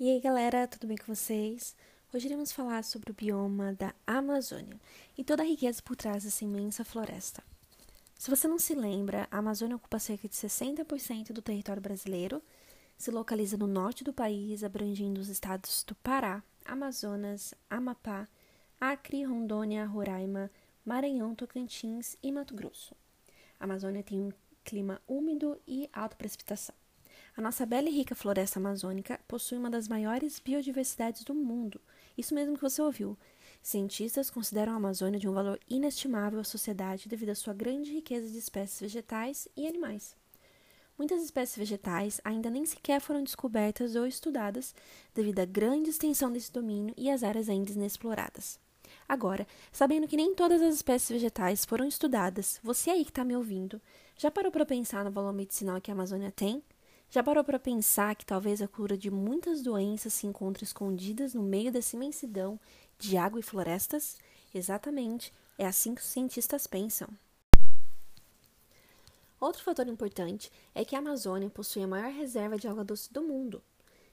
E aí, galera, tudo bem com vocês? Hoje iremos falar sobre o bioma da Amazônia e toda a riqueza por trás dessa imensa floresta. Se você não se lembra, a Amazônia ocupa cerca de 60% do território brasileiro, se localiza no norte do país, abrangindo os estados do Pará, Amazonas, Amapá, Acre, Rondônia, Roraima, Maranhão, Tocantins e Mato Grosso. A Amazônia tem um clima úmido e alta precipitação. A nossa bela e rica floresta amazônica possui uma das maiores biodiversidades do mundo. Isso mesmo que você ouviu. Cientistas consideram a Amazônia de um valor inestimável à sociedade devido à sua grande riqueza de espécies vegetais e animais. Muitas espécies vegetais ainda nem sequer foram descobertas ou estudadas devido à grande extensão desse domínio e às áreas ainda inexploradas. Agora, sabendo que nem todas as espécies vegetais foram estudadas, você aí que está me ouvindo, já parou para pensar no valor medicinal que a Amazônia tem? Já parou para pensar que talvez a cura de muitas doenças se encontre escondidas no meio dessa imensidão de água e florestas? Exatamente, é assim que os cientistas pensam. Outro fator importante é que a Amazônia possui a maior reserva de água doce do mundo,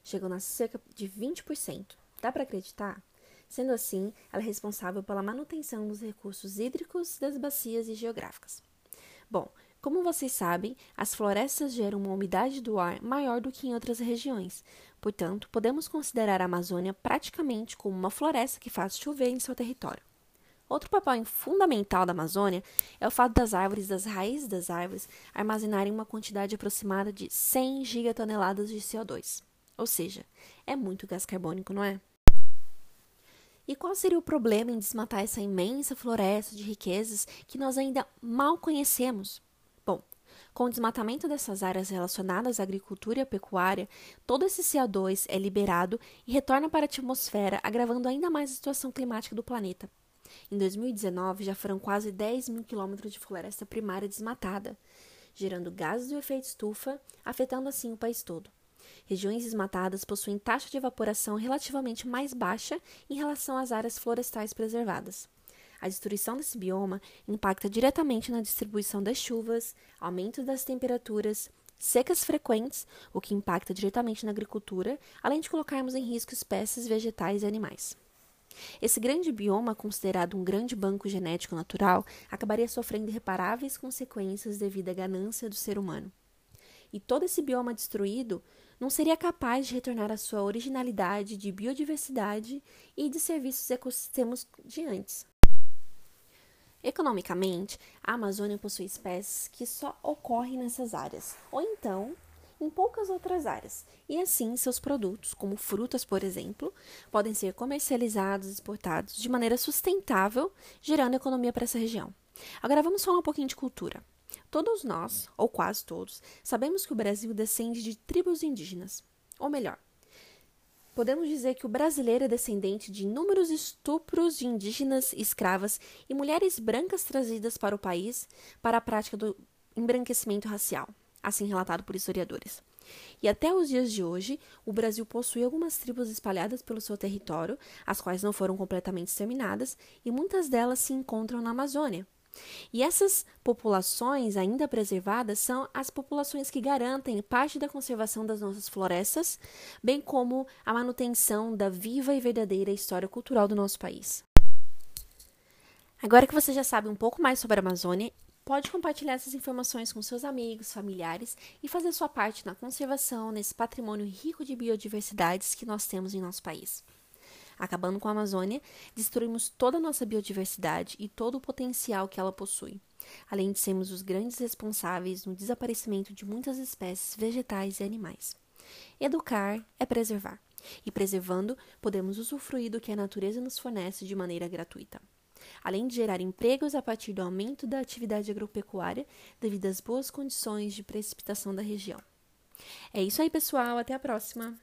chegando a cerca de 20%. Dá para acreditar? Sendo assim, ela é responsável pela manutenção dos recursos hídricos das bacias e geográficas. Bom, como vocês sabem, as florestas geram uma umidade do ar maior do que em outras regiões. Portanto, podemos considerar a Amazônia praticamente como uma floresta que faz chover em seu território. Outro papel fundamental da Amazônia é o fato das árvores, das raízes das árvores, armazenarem uma quantidade aproximada de 100 gigatoneladas de CO2. Ou seja, é muito gás carbônico, não é? E qual seria o problema em desmatar essa imensa floresta de riquezas que nós ainda mal conhecemos? Com o desmatamento dessas áreas relacionadas à agricultura e à pecuária, todo esse CO2 é liberado e retorna para a atmosfera, agravando ainda mais a situação climática do planeta. Em 2019, já foram quase 10 mil quilômetros de floresta primária desmatada, gerando gases do efeito estufa, afetando assim o país todo. Regiões desmatadas possuem taxa de evaporação relativamente mais baixa em relação às áreas florestais preservadas. A destruição desse bioma impacta diretamente na distribuição das chuvas, aumento das temperaturas, secas frequentes, o que impacta diretamente na agricultura, além de colocarmos em risco espécies vegetais e animais. Esse grande bioma, considerado um grande banco genético natural, acabaria sofrendo irreparáveis consequências devido à ganância do ser humano. E todo esse bioma destruído não seria capaz de retornar à sua originalidade de biodiversidade e de serviços ecossistemas de antes. Economicamente, a Amazônia possui espécies que só ocorrem nessas áreas, ou então em poucas outras áreas, e assim seus produtos, como frutas, por exemplo, podem ser comercializados e exportados de maneira sustentável, gerando economia para essa região. Agora vamos falar um pouquinho de cultura. Todos nós, ou quase todos, sabemos que o Brasil descende de tribos indígenas. Ou melhor, podemos dizer que o brasileiro é descendente de inúmeros estupros de indígenas escravas e mulheres brancas trazidas para o país para a prática do embranquecimento racial, assim relatado por historiadores. E até os dias de hoje, o Brasil possui algumas tribos espalhadas pelo seu território, as quais não foram completamente exterminadas, e muitas delas se encontram na Amazônia, e essas populações ainda preservadas são as populações que garantem parte da conservação das nossas florestas, bem como a manutenção da viva e verdadeira história cultural do nosso país. Agora que você já sabe um pouco mais sobre a Amazônia, pode compartilhar essas informações com seus amigos, familiares e fazer sua parte na conservação nesse patrimônio rico de biodiversidades que nós temos em nosso país. Acabando com a Amazônia, destruímos toda a nossa biodiversidade e todo o potencial que ela possui, além de sermos os grandes responsáveis no desaparecimento de muitas espécies vegetais e animais. Educar é preservar, e preservando, podemos usufruir do que a natureza nos fornece de maneira gratuita. Além de gerar empregos a partir do aumento da atividade agropecuária devido às boas condições de precipitação da região. É isso aí, pessoal. Até a próxima!